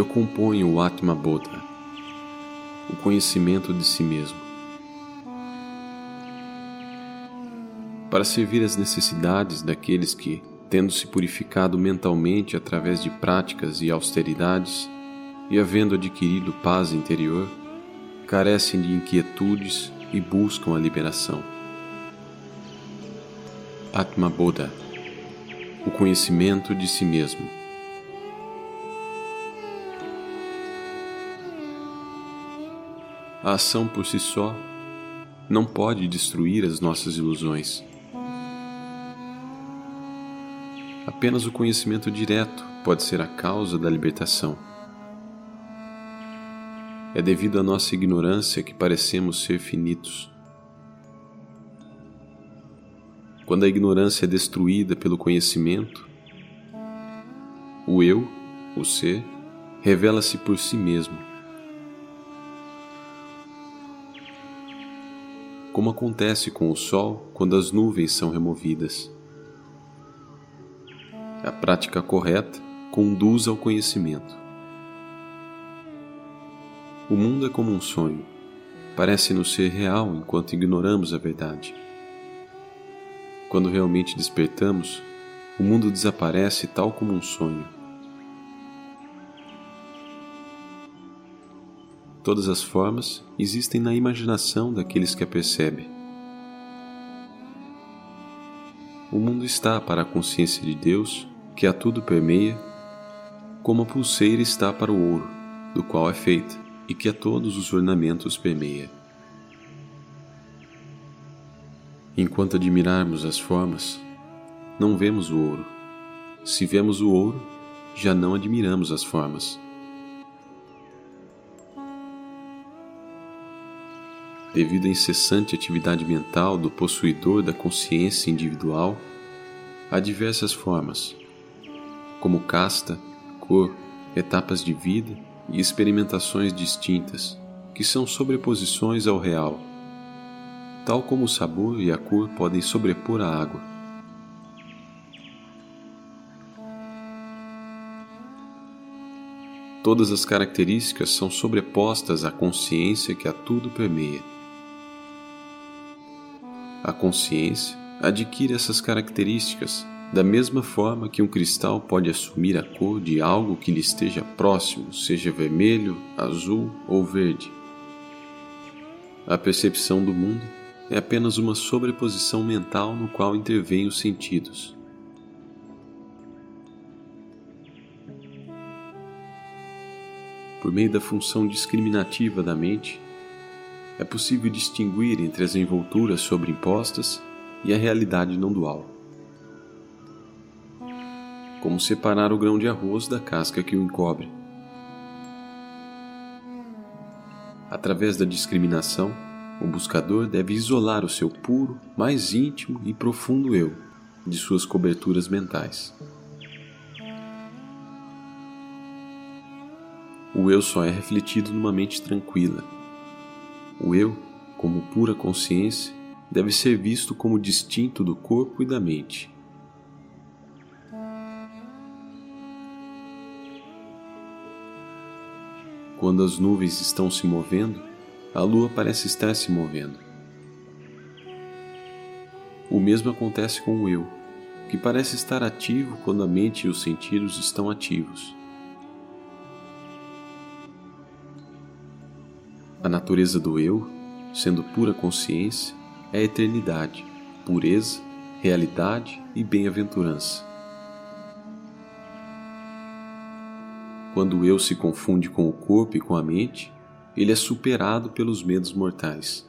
eu componho o Atma Bodha, o conhecimento de si mesmo. Para servir às necessidades daqueles que, tendo se purificado mentalmente através de práticas e austeridades, e havendo adquirido paz interior, carecem de inquietudes e buscam a liberação. Atma Bodha, o conhecimento de si mesmo. A ação por si só não pode destruir as nossas ilusões. Apenas o conhecimento direto pode ser a causa da libertação. É devido à nossa ignorância que parecemos ser finitos. Quando a ignorância é destruída pelo conhecimento, o eu, o ser, revela-se por si mesmo. Como acontece com o sol quando as nuvens são removidas. A prática correta conduz ao conhecimento. O mundo é como um sonho. Parece-nos ser real enquanto ignoramos a verdade. Quando realmente despertamos, o mundo desaparece tal como um sonho. Todas as formas existem na imaginação daqueles que a percebem. O mundo está para a consciência de Deus, que a tudo permeia, como a pulseira está para o ouro, do qual é feita, e que a todos os ornamentos permeia. Enquanto admirarmos as formas, não vemos o ouro. Se vemos o ouro, já não admiramos as formas. Devido à incessante atividade mental do possuidor da consciência individual, há diversas formas, como casta, cor, etapas de vida e experimentações distintas, que são sobreposições ao real tal como o sabor e a cor podem sobrepor a água. Todas as características são sobrepostas à consciência que a tudo permeia. A consciência adquire essas características da mesma forma que um cristal pode assumir a cor de algo que lhe esteja próximo, seja vermelho, azul ou verde. A percepção do mundo é apenas uma sobreposição mental no qual intervêm os sentidos. Por meio da função discriminativa da mente, é possível distinguir entre as envolturas sobreimpostas e a realidade não dual. Como separar o grão de arroz da casca que o encobre. Através da discriminação, o buscador deve isolar o seu puro, mais íntimo e profundo eu de suas coberturas mentais. O eu só é refletido numa mente tranquila. O eu, como pura consciência, deve ser visto como distinto do corpo e da mente. Quando as nuvens estão se movendo, a lua parece estar se movendo. O mesmo acontece com o eu, que parece estar ativo quando a mente e os sentidos estão ativos. A natureza do eu, sendo pura consciência, é eternidade, pureza, realidade e bem-aventurança. Quando o eu se confunde com o corpo e com a mente, ele é superado pelos medos mortais.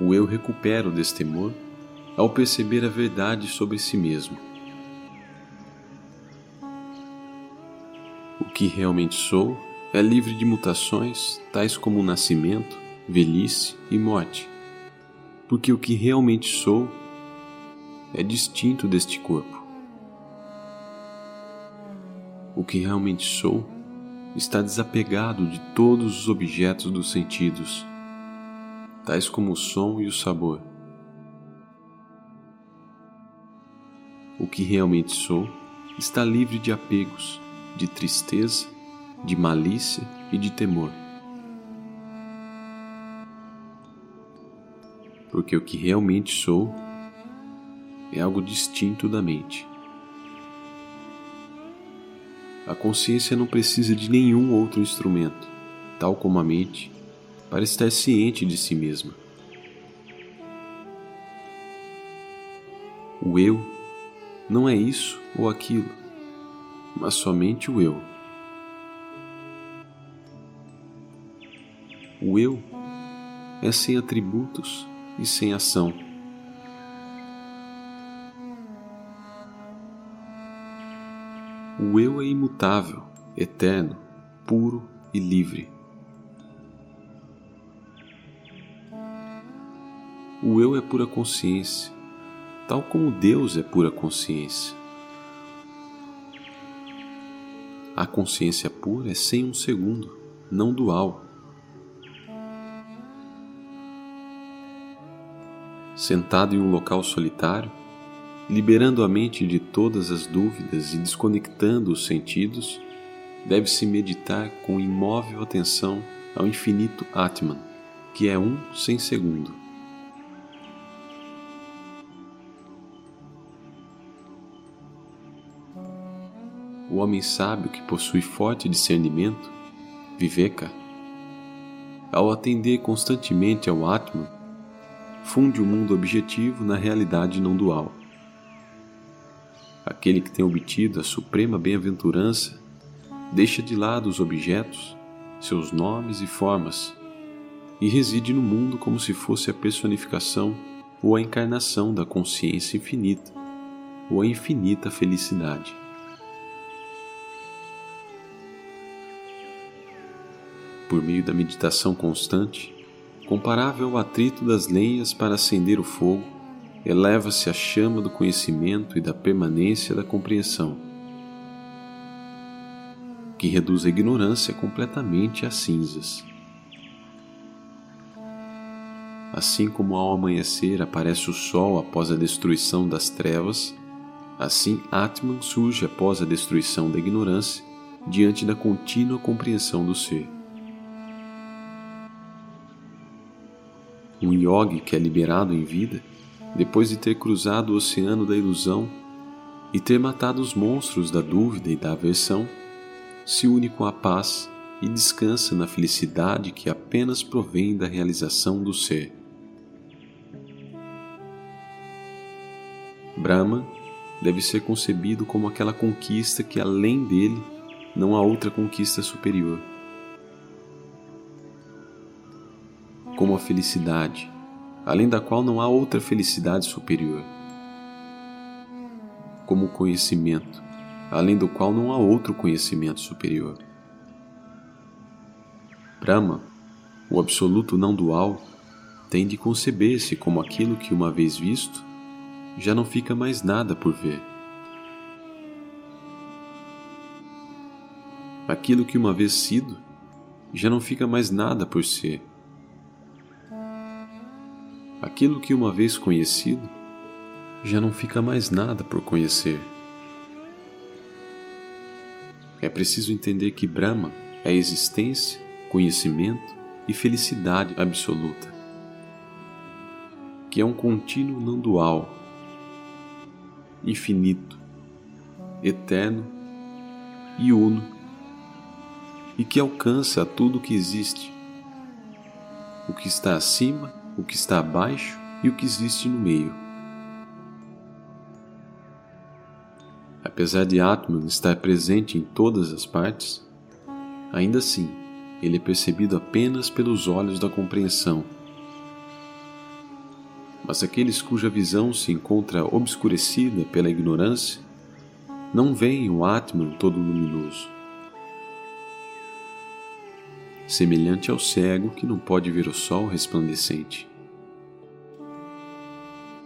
O eu recupera o destemor ao perceber a verdade sobre si mesmo. O que realmente sou é livre de mutações tais como o nascimento, velhice e morte, porque o que realmente sou é distinto deste corpo. O que realmente sou está desapegado de todos os objetos dos sentidos, tais como o som e o sabor. O que realmente sou está livre de apegos, de tristeza, de malícia e de temor. Porque o que realmente sou é algo distinto da mente. A consciência não precisa de nenhum outro instrumento, tal como a mente, para estar ciente de si mesma. O eu não é isso ou aquilo, mas somente o eu. O eu é sem atributos e sem ação. O eu é imutável, eterno, puro e livre. O eu é pura consciência, tal como Deus é pura consciência. A consciência pura é sem um segundo, não dual. Sentado em um local solitário, liberando a mente de todas as dúvidas e desconectando os sentidos, deve-se meditar com imóvel atenção ao infinito Atman, que é um sem segundo. O homem sábio que possui forte discernimento, Viveka, ao atender constantemente ao Atman, funde o mundo objetivo na realidade não dual Aquele que tem obtido a suprema bem-aventurança deixa de lado os objetos, seus nomes e formas, e reside no mundo como se fosse a personificação ou a encarnação da consciência infinita ou a infinita felicidade. Por meio da meditação constante, comparável ao atrito das lenhas para acender o fogo, eleva-se a chama do conhecimento e da permanência da compreensão, que reduz a ignorância completamente a cinzas. Assim como ao amanhecer aparece o sol após a destruição das trevas, assim Atman surge após a destruição da ignorância diante da contínua compreensão do ser. Um yogi que é liberado em vida depois de ter cruzado o oceano da ilusão e ter matado os monstros da dúvida e da aversão, se une com a paz e descansa na felicidade que apenas provém da realização do ser. Brahma deve ser concebido como aquela conquista que além dele não há outra conquista superior. Como a felicidade, além da qual não há outra felicidade superior. Como o conhecimento, além do qual não há outro conhecimento superior. Brahma, o absoluto não dual, tem de conceber-se como aquilo que, uma vez visto, já não fica mais nada por ver. Aquilo que, uma vez sido, já não fica mais nada por ser aquilo que uma vez conhecido já não fica mais nada por conhecer. É preciso entender que Brahma é existência, conhecimento e felicidade absoluta, que é um contínuo não dual, infinito, eterno e uno, e que alcança tudo o que existe, o que está acima o que está abaixo e o que existe no meio. Apesar de Atman estar presente em todas as partes, ainda assim ele é percebido apenas pelos olhos da compreensão. Mas aqueles cuja visão se encontra obscurecida pela ignorância não veem o Atman todo luminoso. Semelhante ao cego que não pode ver o sol resplandecente.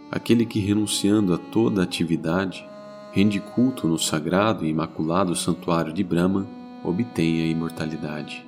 Aquele que, renunciando a toda atividade, rende culto no sagrado e imaculado santuário de Brahma, obtém a imortalidade.